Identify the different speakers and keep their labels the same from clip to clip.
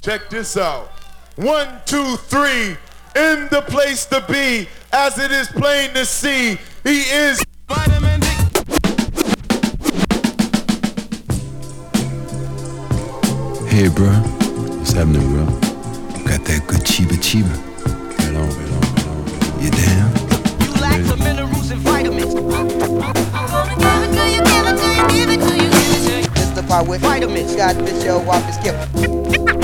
Speaker 1: Check this out. One, two, three. In the place to be, as it is plain to see, he is vitamin D.
Speaker 2: Hey, bro. What's happening, bro? Got that good chiba chiba. Right on, right on, right on. You down?
Speaker 3: You lack the minerals and vitamins.
Speaker 4: This the part with vitamins. Got this show off the skip.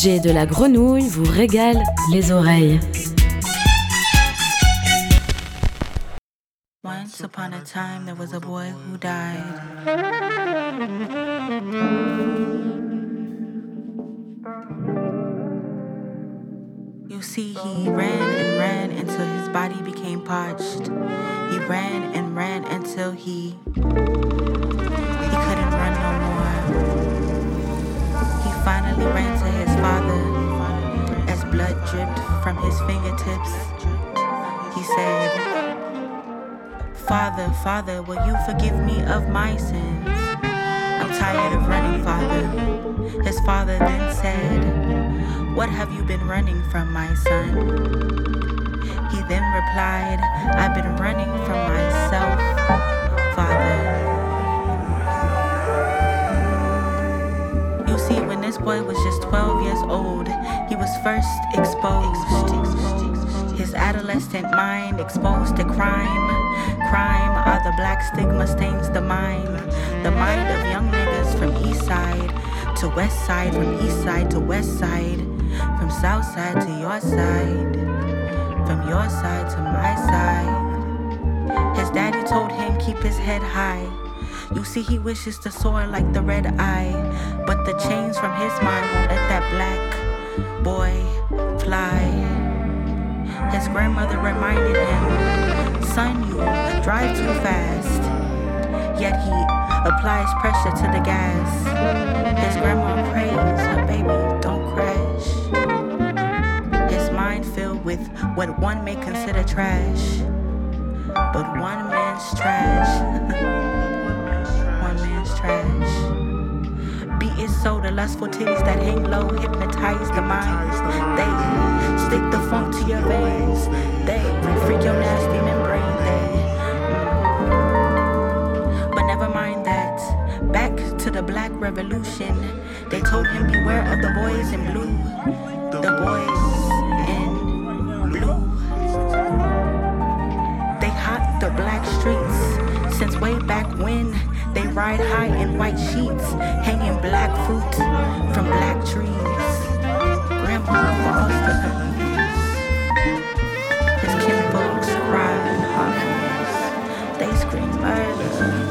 Speaker 5: DJ de la grenouille vous régalent les oreilles.
Speaker 6: Once upon a time, there was a boy who died. You see, he ran and ran until his body became parched. He ran and ran until he couldn't run no more. He finally ran to father as blood dripped from his fingertips. He said, Father, Father, will you forgive me of my sins? I'm tired of running, Father. His father then said, What have you been running from, my son? He then replied, I've been running from myself, boy was just 12 years old, he was first exposed. His adolescent mind exposed to crime. Crime are the black stigma stains the mind. The mind of young niggas from east side to west side, from east side to west side, from south side to your side, from your side to my side. His daddy told him keep his head high. You see, he wishes to soar like the red eye, but the chains from his mind won't let that black boy fly. His grandmother reminded him, Son, you drive too fast. Yet he applies pressure to the gas. His grandma prays, her baby, don't crash. His mind filled with what one may consider trash, but one man's trash. trash. Be it so the lustful titties that hang low hypnotize the mind. They stick the funk to your veins. They freak your nasty membrane. They. mm. But never mind that. Back to the black revolution. They told him beware of the boys in blue. The boys in blue. They hot the black streets since way back when. They ride high in white sheets, hanging black fruit from black trees. Grandpa falls to her. His kinfolks cry harmonies. They scream. Murder.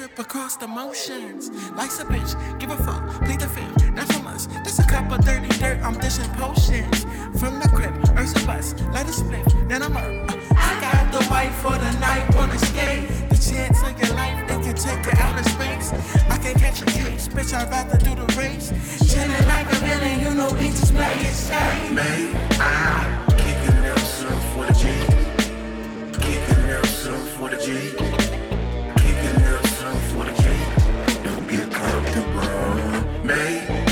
Speaker 7: trip across the motions. Life's a bitch, give a fuck, plead the fifth, not from us. That's a cup of dirty dirt, I'm dishing potions. From the crib, Earth's a bus, let us flip, then I'm up. I got the wife for the night, wanna stay. The chance of your life, they can take you out of space. I can catch a case, bitch, I'd rather do the race. Chilling like a villain, you know, we just play it safe.
Speaker 8: May I kick a nail for the G? Kick a nail for the G?
Speaker 9: you were made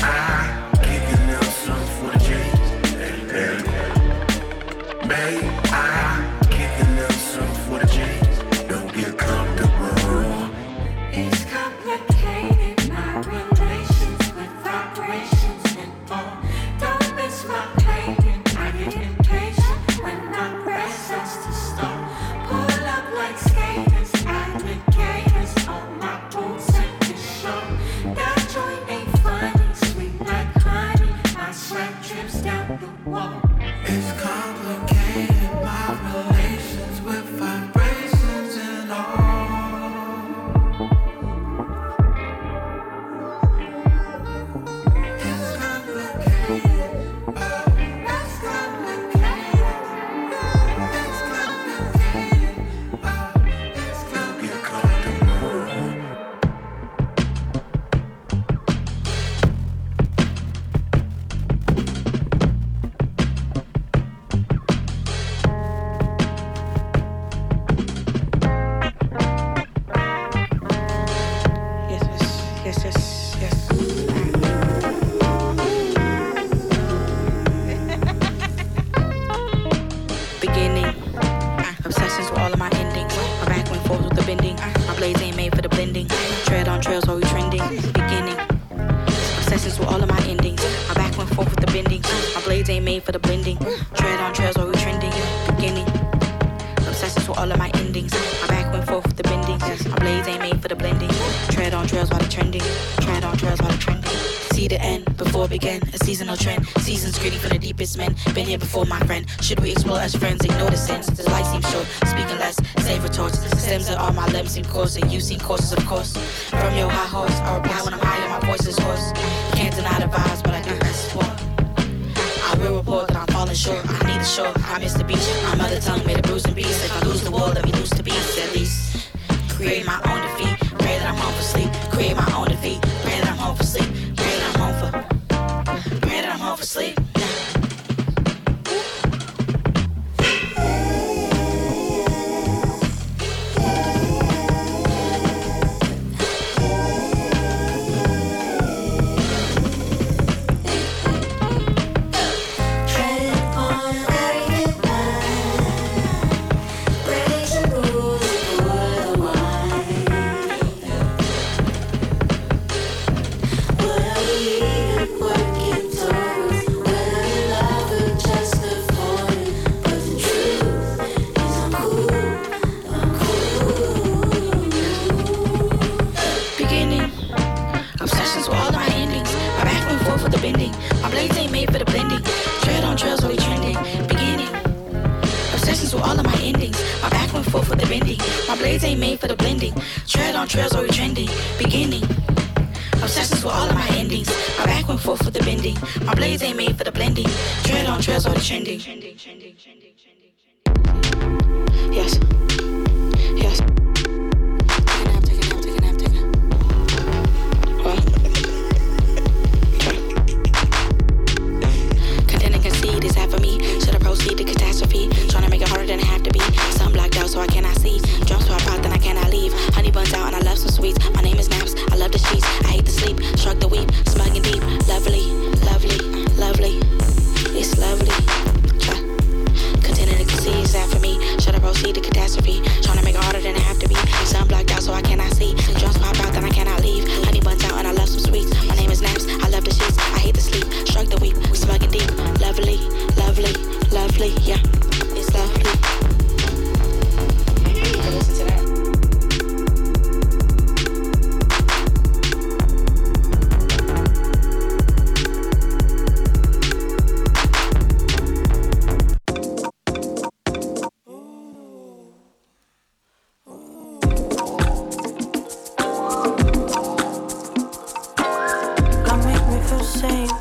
Speaker 9: been here before, my friend. Should we explore as friends? Ignore the sense. The light seems short. Speaking less, save retorts. Stems that are my limbs seem coarse, and you seem courses of course.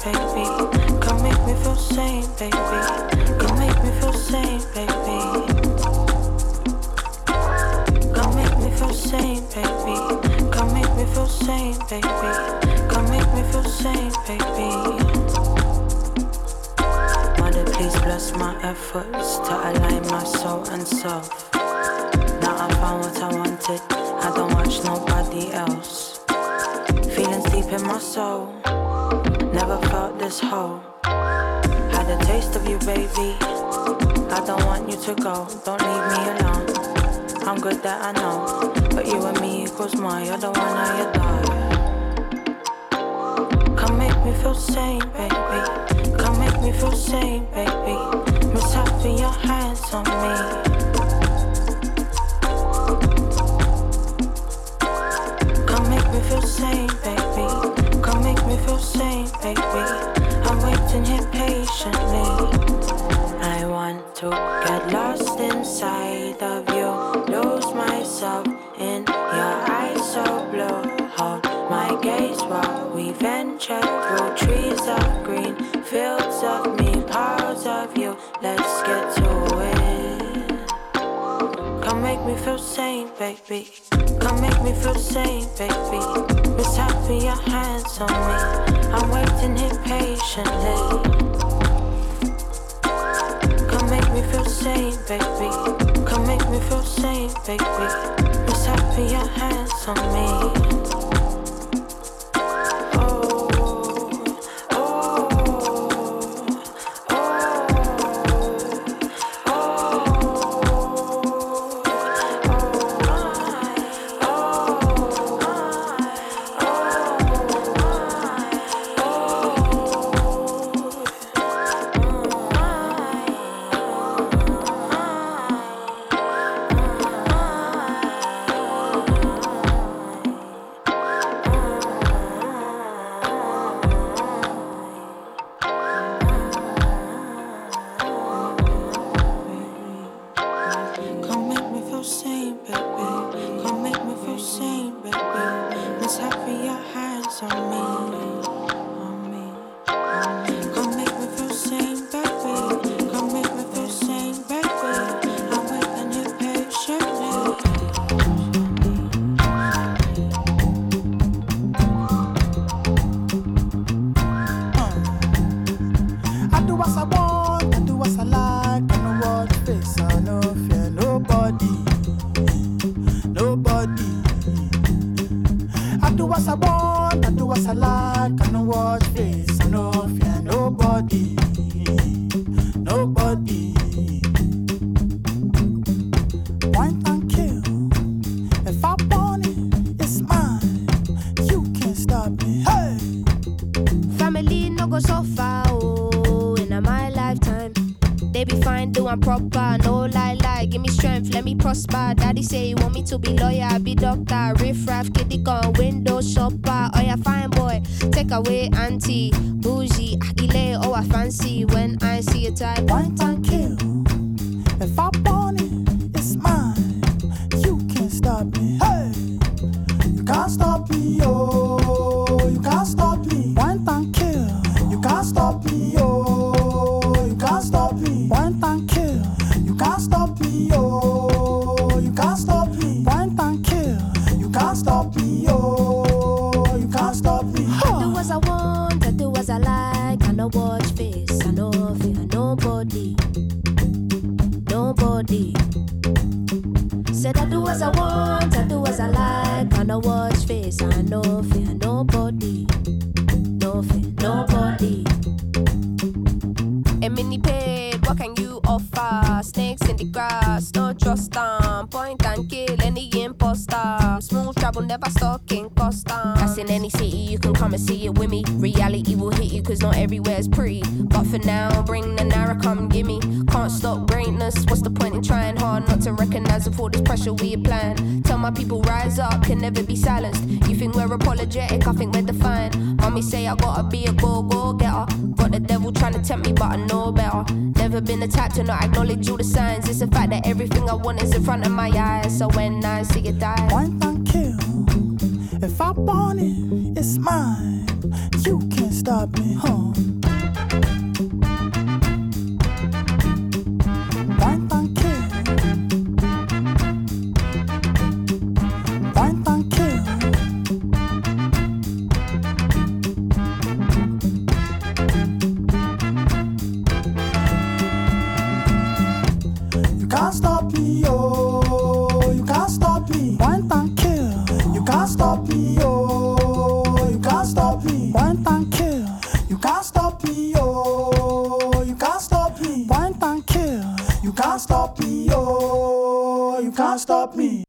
Speaker 10: Baby. Come make me feel sane, baby. Come make me feel sane, baby. Come make me feel sane, baby. Come make me feel sane, baby. Come make me feel sane, baby. Mother, please bless my efforts to align my soul and self. Now I found what I wanted. I don't nobody else. Deep in my soul. Never felt this whole. Had a taste of you, baby. I don't want you to go. Don't leave me alone. I'm good that I know. But you and me equals. You're the one I adore. Come make me feel sane, baby. Come make me feel sane, baby. Miss happy your hands on me. Come make me feel sane, baby. Sane, baby. I'm waiting here patiently. I want to get lost inside of you. Lose myself in your eyes so blue. Hold my gaze while we venture sane, baby. Come make me feel the same, baby. Miss for your hands on me. I'm waiting here patiently. Come make me feel the same, baby. Come make me feel the same, baby. Miss for your hands on me.
Speaker 11: You can't stop me.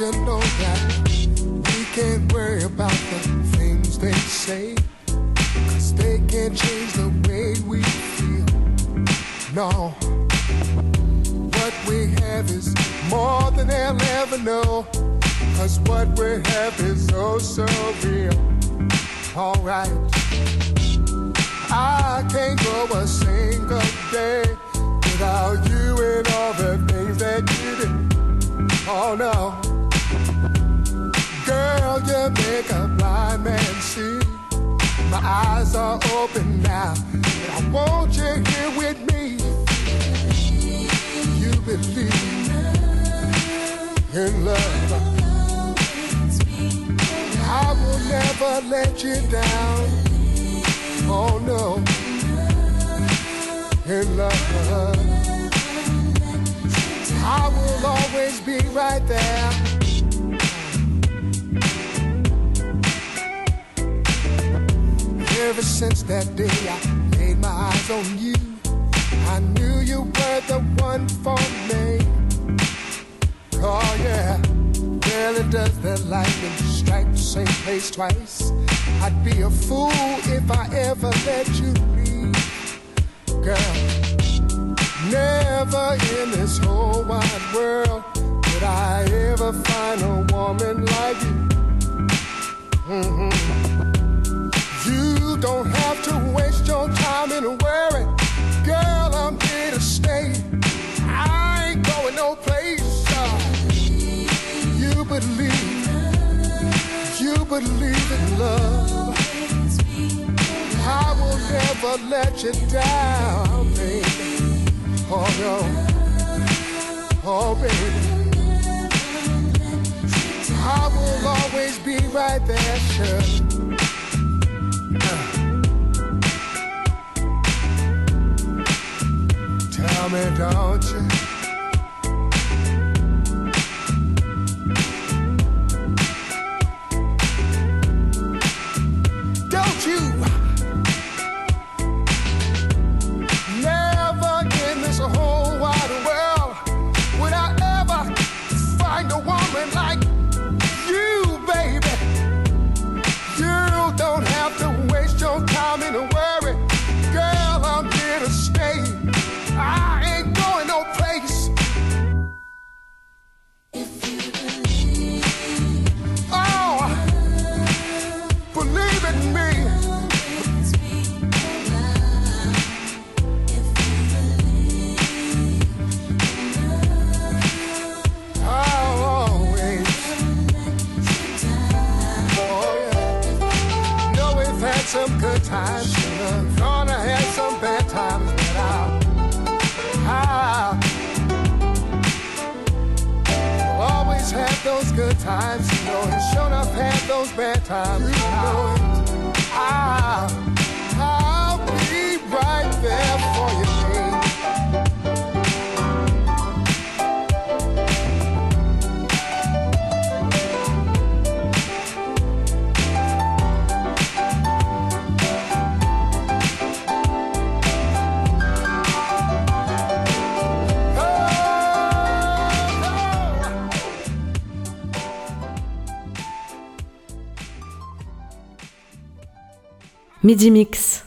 Speaker 11: you
Speaker 12: know that.
Speaker 11: You
Speaker 13: don't have to waste your time in worry. Girl, I'm here to stay. I ain't going no place. You believe, you believe in love. I will never let you down, baby. Oh no, oh baby. always be right there, sure. Tell me, don't you?
Speaker 5: Midi Mix.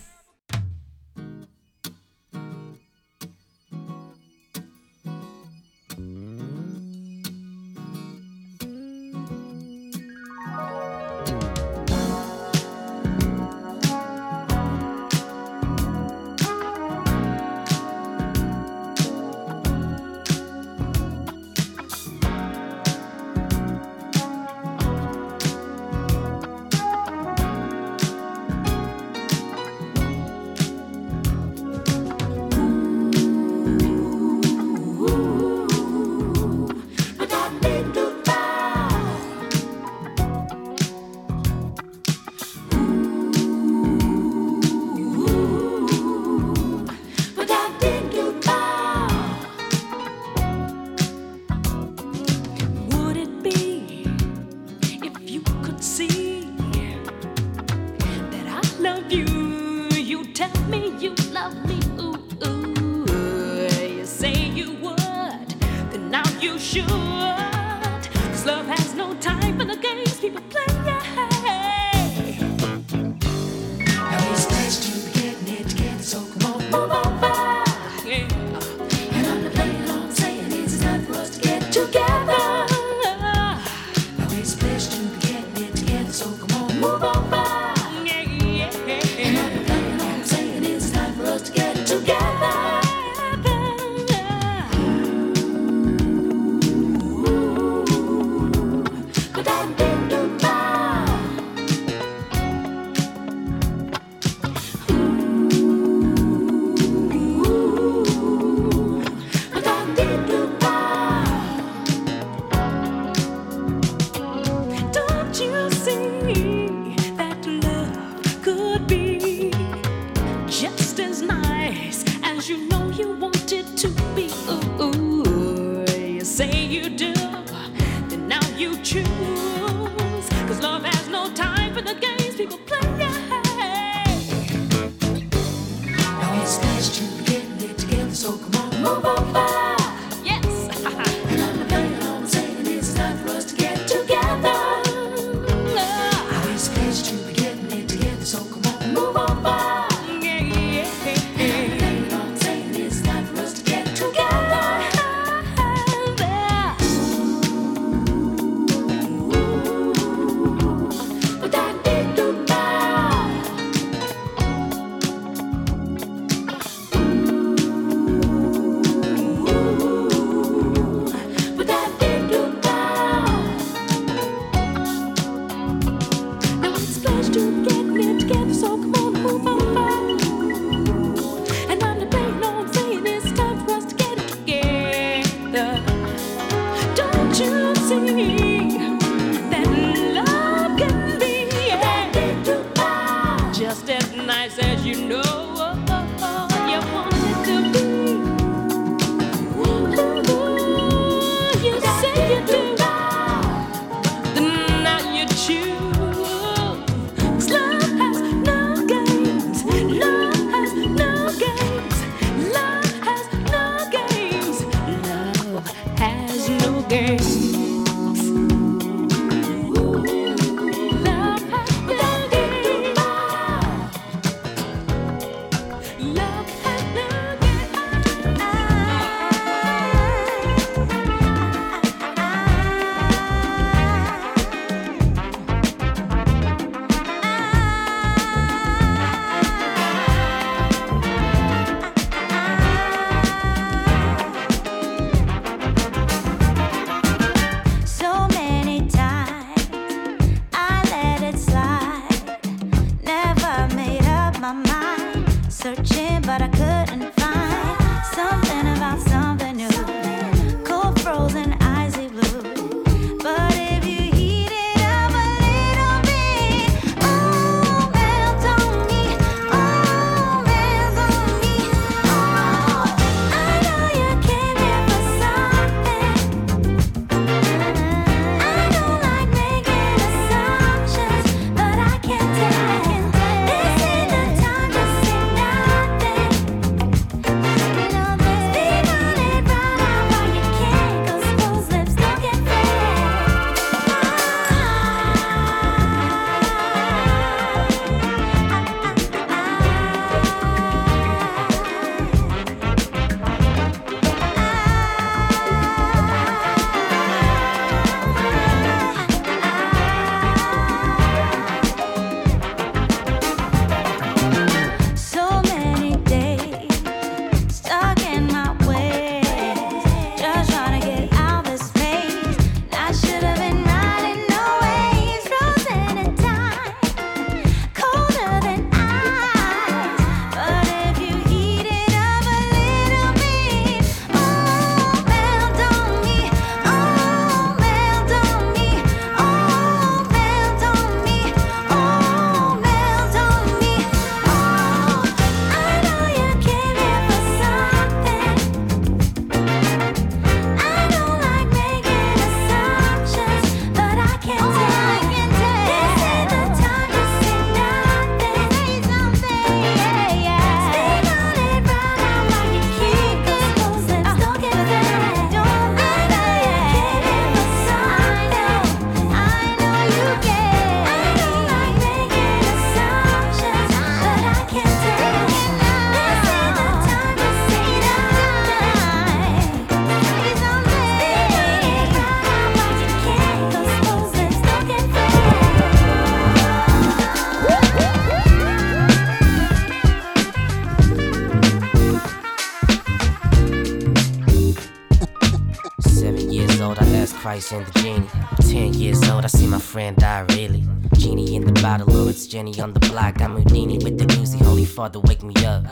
Speaker 14: Christ and the genie. Ten years old, I see my friend die really. Genie in the bottle, or it's Jenny on the block. I'm Houdini with the doozy, holy father, wake me up.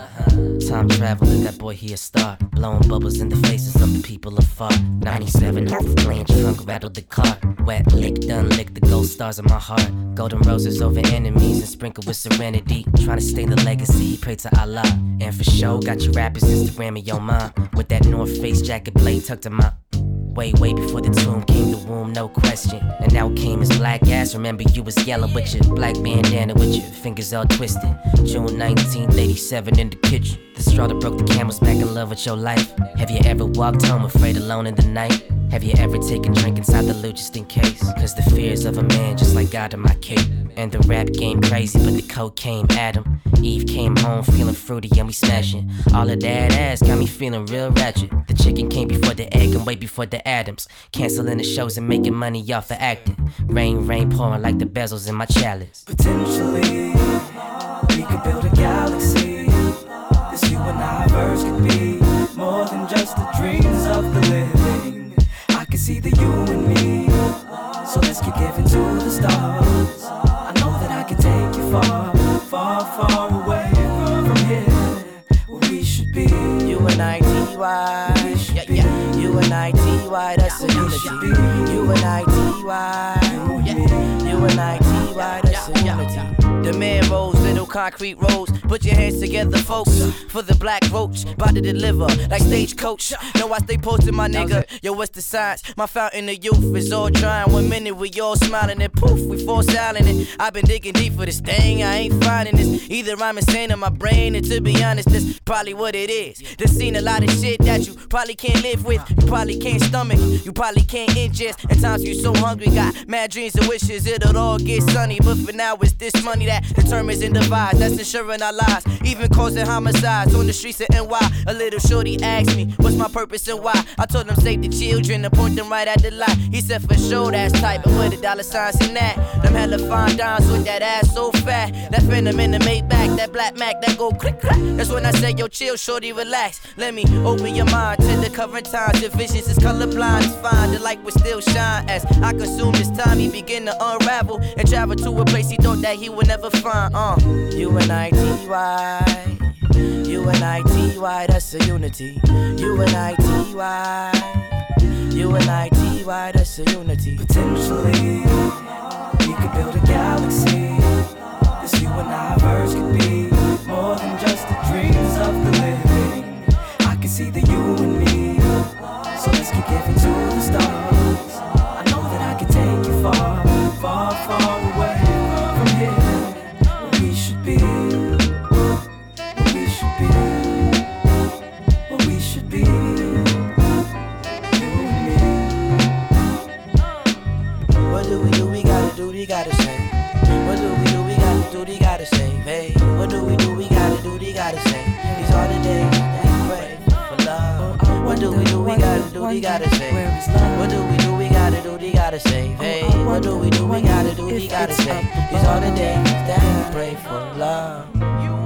Speaker 14: Time traveler, that boy he a star. Blowing bubbles in the faces of the people afar. 97 off playing trunk, rattled the car. Wet lick, done lick the gold stars in my heart. Golden roses over enemies and sprinkle with serenity. Trying to stay the legacy, pray to Allah. And for show, got your rappers Instagram me your mind. With that North Face jacket blade tucked in my Way, way before the tomb came the womb, no question. And now came his black ass. Remember, you was yelling with your black bandana with your fingers all twisted. June 1987 in the kitchen. The straw that broke the camel's back in love with your life. Have you ever walked home afraid alone in the night? Have you ever taken drink inside the loot just in case? Cause the fears of a man just like God in my cape. And the rap game crazy, but the cocaine Adam. Eve came home feeling fruity and we smashing. All of that ass got me feeling real ratchet. The chicken came before the egg and way before the Adams. Canceling the shows and making money off of acting. Rain, rain pouring like the bezels in my chalice.
Speaker 15: Potentially, we could build a galaxy. I can see the you and me. So let's keep giving to the stars. I know that I can take you far, far, far away from here, where we should be.
Speaker 14: You and I, T-Y. Yeah, yeah. You and I, T-Y, that's a unity. You and I, T-Y. Yeah. You and I, T-Y, a unity.
Speaker 16: The man rolls, little concrete roads. Put your hands together, folks. For the black roach, about to deliver like stagecoach. Know I stay posted, my nigga. Yo, what's the science? My fountain of youth is all trying. One minute we all smiling and poof, we fall silent. And I've been digging deep for this thing. I ain't finding this. Either I'm insane in my brain, and to be honest, that's probably what it is. Just seen a lot of shit that you probably can't live with. You probably can't stomach. You probably can't ingest. At times you so hungry, got mad dreams and wishes it'll all get sunny. But for now, it's this money that determines and divides. That's ensuring our lives, even causing homicides on the streets of NY. A little shorty asked me, What's my purpose and why? I told him, Save the children and point them right at the light. He said, For sure, that's tight, but with the dollar signs in that. Them hella fine dimes with that ass so fat. That phantom in the Maybach, that black Mac, that go click clack. That's when I say, Yo, chill, shorty, relax. Let me open your mind to the current times. Your visions is colorblind, it's fine. The light will still shine as I consume this time. He begin to unravel and travel to a place he thought that he would never find. Uh, you and I, T-Y. You and I, T-Y, that's a unity. You and I, T-Y. You and I, T-Y, that's a unity.
Speaker 15: Potentially, we could build a galaxy. This you and I verse could be more than just the dreams of the living. I can see the you and me. So let's keep giving to the stars. We
Speaker 16: gotta do, we gotta say. What do we do? We gotta do, we gotta say. Hey, what do we do? We gotta do, we gotta say. These are the days that we pray for love.
Speaker 3: Who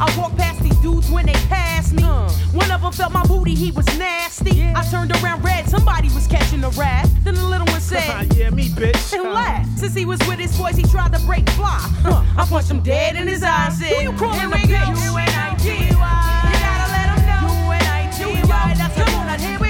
Speaker 3: I walked past these dudes when they passed me. Uh. One of them felt my booty, he was nasty. I turned around red, somebody was catching a rat. Then the little one said,
Speaker 17: Yeah, me, bitch.
Speaker 3: and laughed. Uh. Since he was with his boys, he tried to break fly. Uh. Huh. I punched him dead in his eyes. Said, Who you calling a bitch? You and I, You gotta let him know. You and I, That's a Come on, here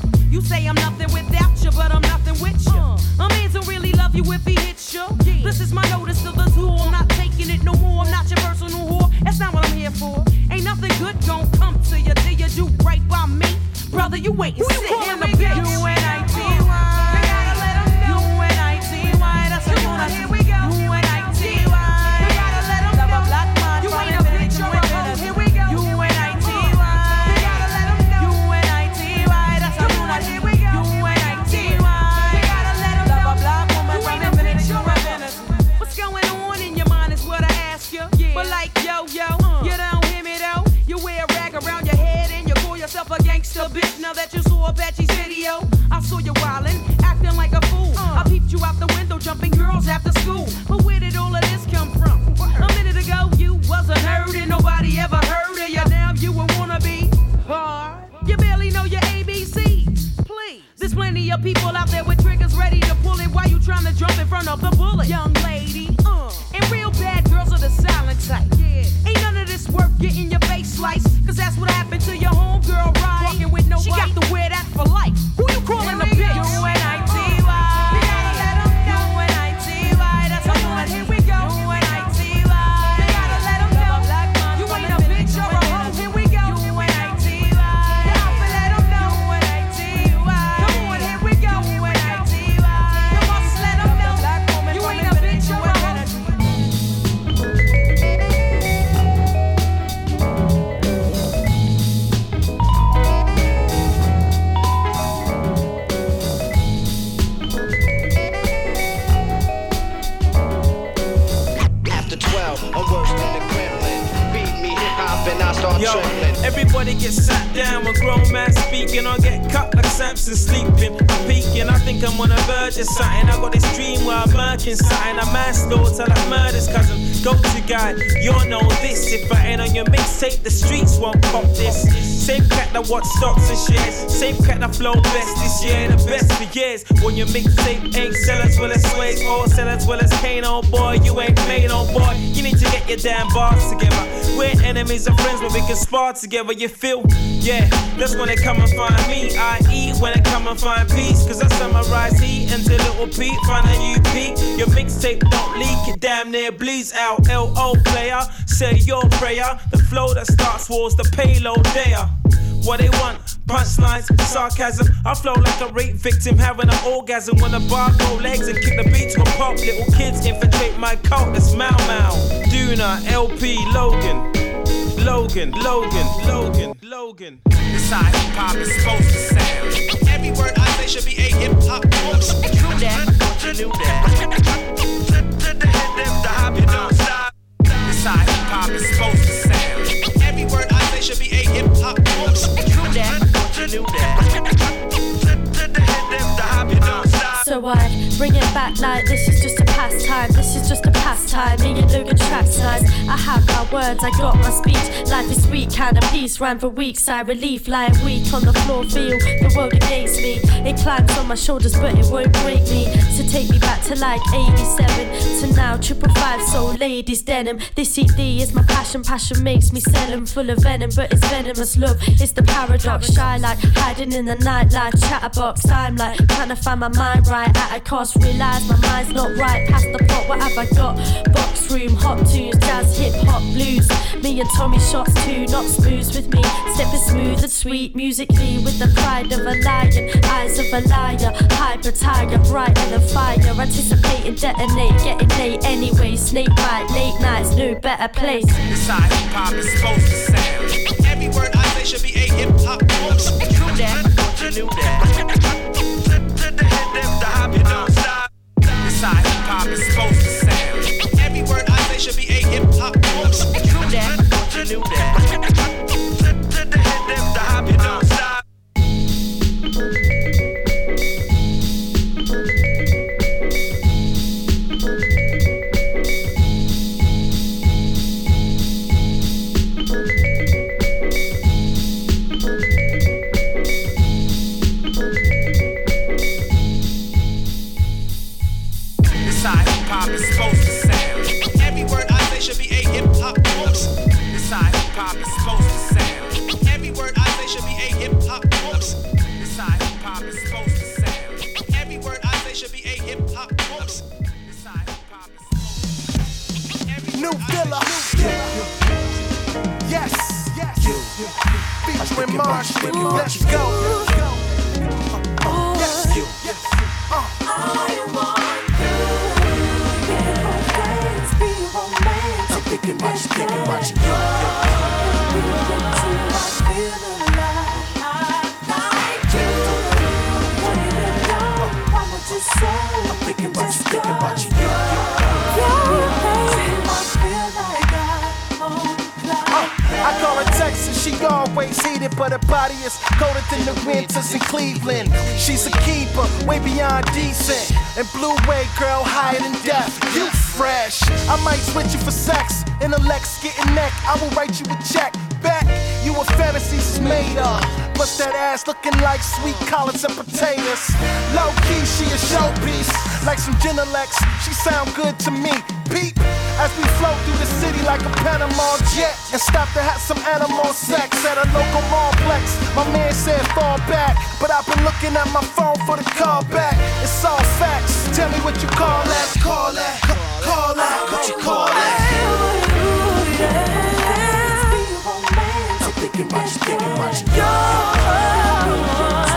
Speaker 3: I'm nothing without you, but I'm nothing with you. A man don't really love you if he hits you. This is my notice to the tour. I'm not taking it no more. I'm not your personal whore. That's not what I'm here for. Ain't nothing good gon' come to you till you do right by me. Brother, you wait and
Speaker 18: Who you
Speaker 3: sit
Speaker 18: calling
Speaker 3: in the bitch.
Speaker 18: bitch?
Speaker 3: You gotta let know. U-N-I-T-Y, that's what I'm here we go. U-N-I-T-Y.
Speaker 17: Made, oh boy. You need to get your damn bars together. We're enemies and friends, but we can spar together. You feel? Yeah, that's when they come and find me. I eat when they come and find peace. Cause I summarize heat into little Pete. Find a UP. Your mixtape don't leak, it damn near bleeds out. LO player, say your prayer. The flow that starts wars, the payload there. What they want, punchlines, sarcasm. I flow like a rape victim having an orgasm when the bar go legs and kick the beats to a pop. Little kids infiltrate my cult, that's Mau Mau. Duna, LP, Logan. Logan, Logan, Logan, Logan.
Speaker 18: This how hip hop is supposed to sound. Every word I say should be a hip hop motion. True that, you knew that. To the head, hop, you don't stop. This how hip hop is supposed to sound. True that, you knew that.
Speaker 19: So I bring it back like this is just a pastime. This is just a pastime. Me and Logan tracks nice. I have my words, I got my speech. Life is sweet, kind of peace. Ran for weeks, I relief. Lying weak on the floor, feel the world against me. It climbs on my shoulders, but it won't break me. So take me back to like 87 to now. Triple five, soul ladies, denim. This CD is my passion. Passion makes me sell sell 'em full of venom, but it's venomous love. It's the paradox. Shy like hiding in the nightlife. Chatterbox. I'm like trying to find my mind right at a cost. Realize my mind's not right past the pot. What have I got? Box room, hot tunes, jazz, hip hop, blues. Me and Tommy shots too, not smooth with me. Stepping smooth and sweet musically with the pride of a lion, eyes of a liar, hyper tiger, bright and a fire. Anticipating detonate, getting late anyway. Snake bite, late nights, no better place.
Speaker 18: How hip hop is supposed to sound. Every word I say should be a hip hop
Speaker 20: float through the city like a Panama jet. And stop to have some animal sex at a local complex. My man said fall back, but I've been looking at my phone for the call back. It's all facts. Tell me what you call that. Call that. Call that. What you call that?
Speaker 21: I'm thinking about you, thinking about you.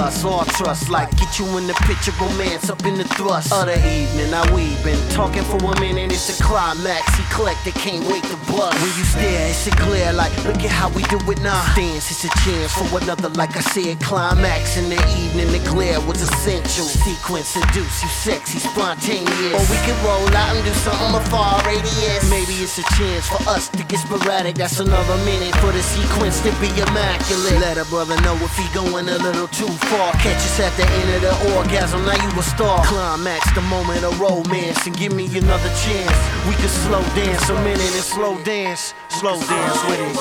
Speaker 4: Us, all trust. Like get you in the picture, romance up in the thrust of the evening. Now we been talking for a minute, it's a climax. He collected, can't wait to bust. When you stare, it's a glare. Like look at how we do it now. Dance, it's a chance for another. Like I said, climax in the evening. The glare was essential. Sequence seduce you, sexy, spontaneous. Or we can roll out and do something a far radius. Maybe it's a chance for us to get sporadic. That's another minute for the sequence to be immaculate. Let a brother know if he going a little too far. Catch us at the end of the orgasm. Now you a star. Climax the moment of romance and give me another chance. We can slow dance a minute and slow dance, slow dance with it.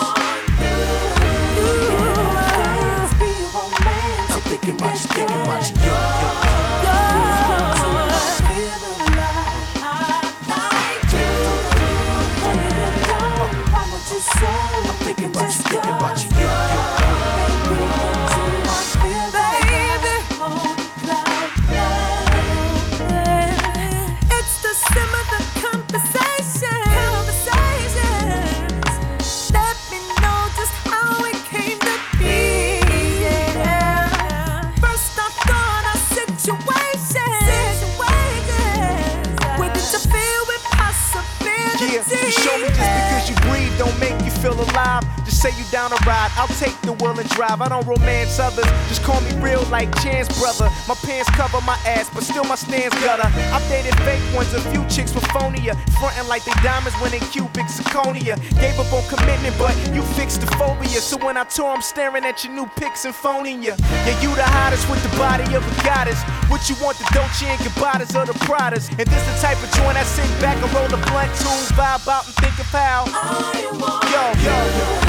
Speaker 21: I'm thinking you, thinking about you.
Speaker 20: I'll take the wheel and drive. I don't romance others, just call me real like Chance brother. My pants cover my ass, but still my stands gutter. I've dated fake ones, a few chicks with phonia, frontin' like they diamonds when they cubic zirconia. Gave up on commitment, but you fixed the phobia. So when I tour, I'm staring at your new pics and phoning ya. Yeah, you the hottest with the body of a goddess. What you want, the Dolce and Gabbanas or the Pradas? And this the type of joint I sit back and roll a blunt tune, vibe out and think of how. I Yo, yo,
Speaker 22: yo.